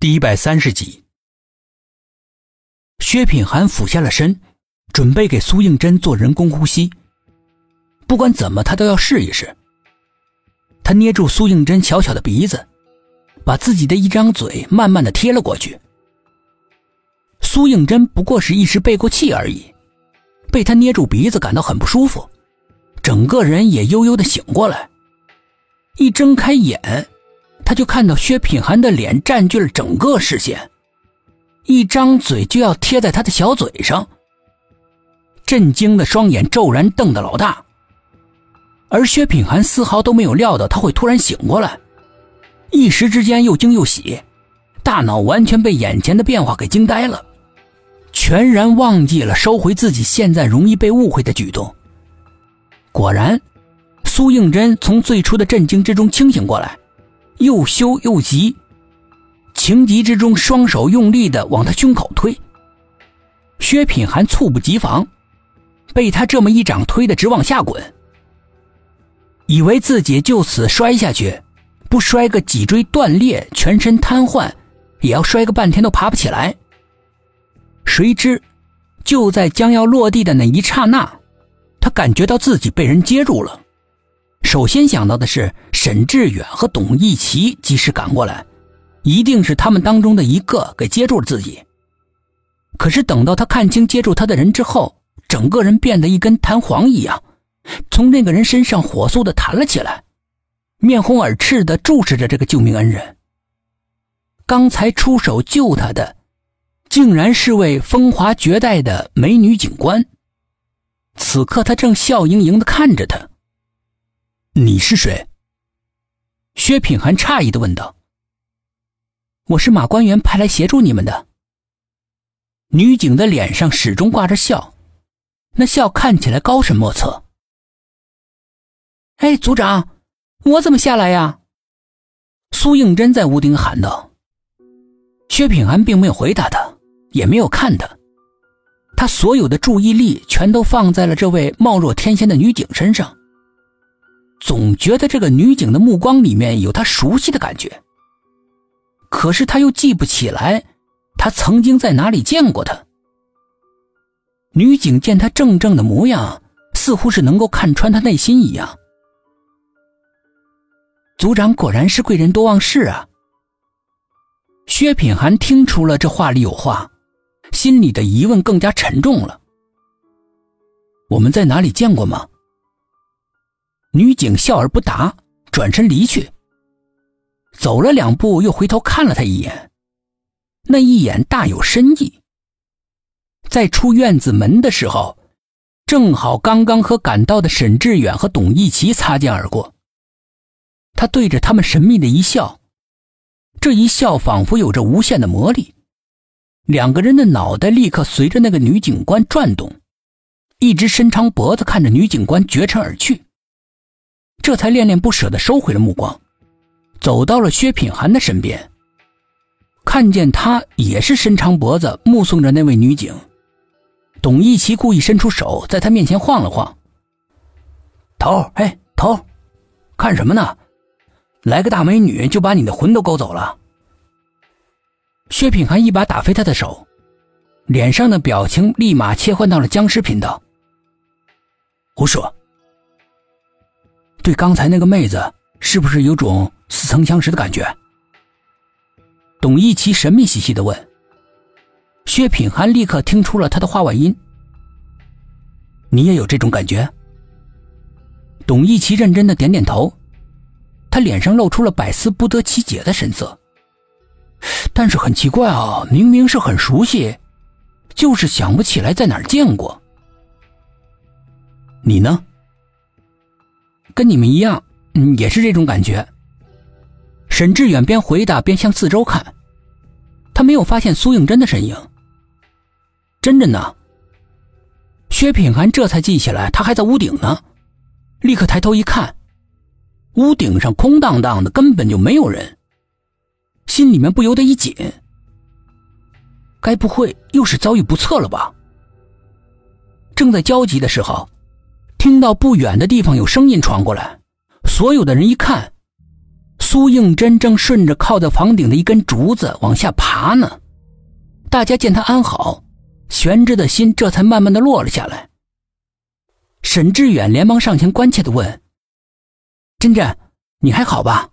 第一百三十集，薛品涵俯下了身，准备给苏应真做人工呼吸。不管怎么，他都要试一试。他捏住苏应真小小的鼻子，把自己的一张嘴慢慢的贴了过去。苏应真不过是一时背过气而已，被他捏住鼻子感到很不舒服，整个人也悠悠的醒过来。一睁开眼。他就看到薛品涵的脸占据了整个视线，一张嘴就要贴在他的小嘴上。震惊的双眼骤然瞪得老大，而薛品涵丝毫都没有料到他会突然醒过来，一时之间又惊又喜，大脑完全被眼前的变化给惊呆了，全然忘记了收回自己现在容易被误会的举动。果然，苏应真从最初的震惊之中清醒过来。又羞又急，情急之中，双手用力的往他胸口推。薛品涵猝不及防，被他这么一掌推的直往下滚，以为自己就此摔下去，不摔个脊椎断裂、全身瘫痪，也要摔个半天都爬不起来。谁知，就在将要落地的那一刹那，他感觉到自己被人接住了。首先想到的是沈志远和董一奇及时赶过来，一定是他们当中的一个给接住了自己。可是等到他看清接住他的人之后，整个人变得一根弹簧一样，从那个人身上火速的弹了起来，面红耳赤的注视着这个救命恩人。刚才出手救他的，竟然是位风华绝代的美女警官。此刻他正笑盈盈的看着他。你是谁？薛品涵诧异的问道。我是马官员派来协助你们的。女警的脸上始终挂着笑，那笑看起来高深莫测。哎，组长，我怎么下来呀？苏应真在屋顶喊道。薛品涵并没有回答他，也没有看他，他所有的注意力全都放在了这位貌若天仙的女警身上。总觉得这个女警的目光里面有他熟悉的感觉，可是他又记不起来，他曾经在哪里见过她。女警见他怔怔的模样，似乎是能够看穿他内心一样。组长果然是贵人多忘事啊！薛品涵听出了这话里有话，心里的疑问更加沉重了。我们在哪里见过吗？女警笑而不答，转身离去。走了两步，又回头看了他一眼，那一眼大有深意。在出院子门的时候，正好刚刚和赶到的沈志远和董一奇擦肩而过。他对着他们神秘的一笑，这一笑仿佛有着无限的魔力。两个人的脑袋立刻随着那个女警官转动，一直伸长脖子看着女警官绝尘而去。这才恋恋不舍的收回了目光，走到了薛品涵的身边。看见他也是伸长脖子目送着那位女警，董一奇故意伸出手在他面前晃了晃。头，哎，头，看什么呢？来个大美女就把你的魂都勾走了。薛品涵一把打飞他的手，脸上的表情立马切换到了僵尸频道。胡说。对刚才那个妹子，是不是有种似曾相识的感觉？董一奇神秘兮兮的问。薛品涵立刻听出了他的话外音。你也有这种感觉？董一奇认真的点点头，他脸上露出了百思不得其解的神色。但是很奇怪啊，明明是很熟悉，就是想不起来在哪儿见过。你呢？跟你们一样，嗯，也是这种感觉。沈志远边回答边向四周看，他没有发现苏应真的身影。真真呢？薛品涵这才记起来，他还在屋顶呢，立刻抬头一看，屋顶上空荡荡的，根本就没有人，心里面不由得一紧。该不会又是遭遇不测了吧？正在焦急的时候。听到不远的地方有声音传过来，所有的人一看，苏应真正顺着靠在房顶的一根竹子往下爬呢。大家见他安好，悬着的心这才慢慢的落了下来。沈志远连忙上前关切的问：“真真，你还好吧？”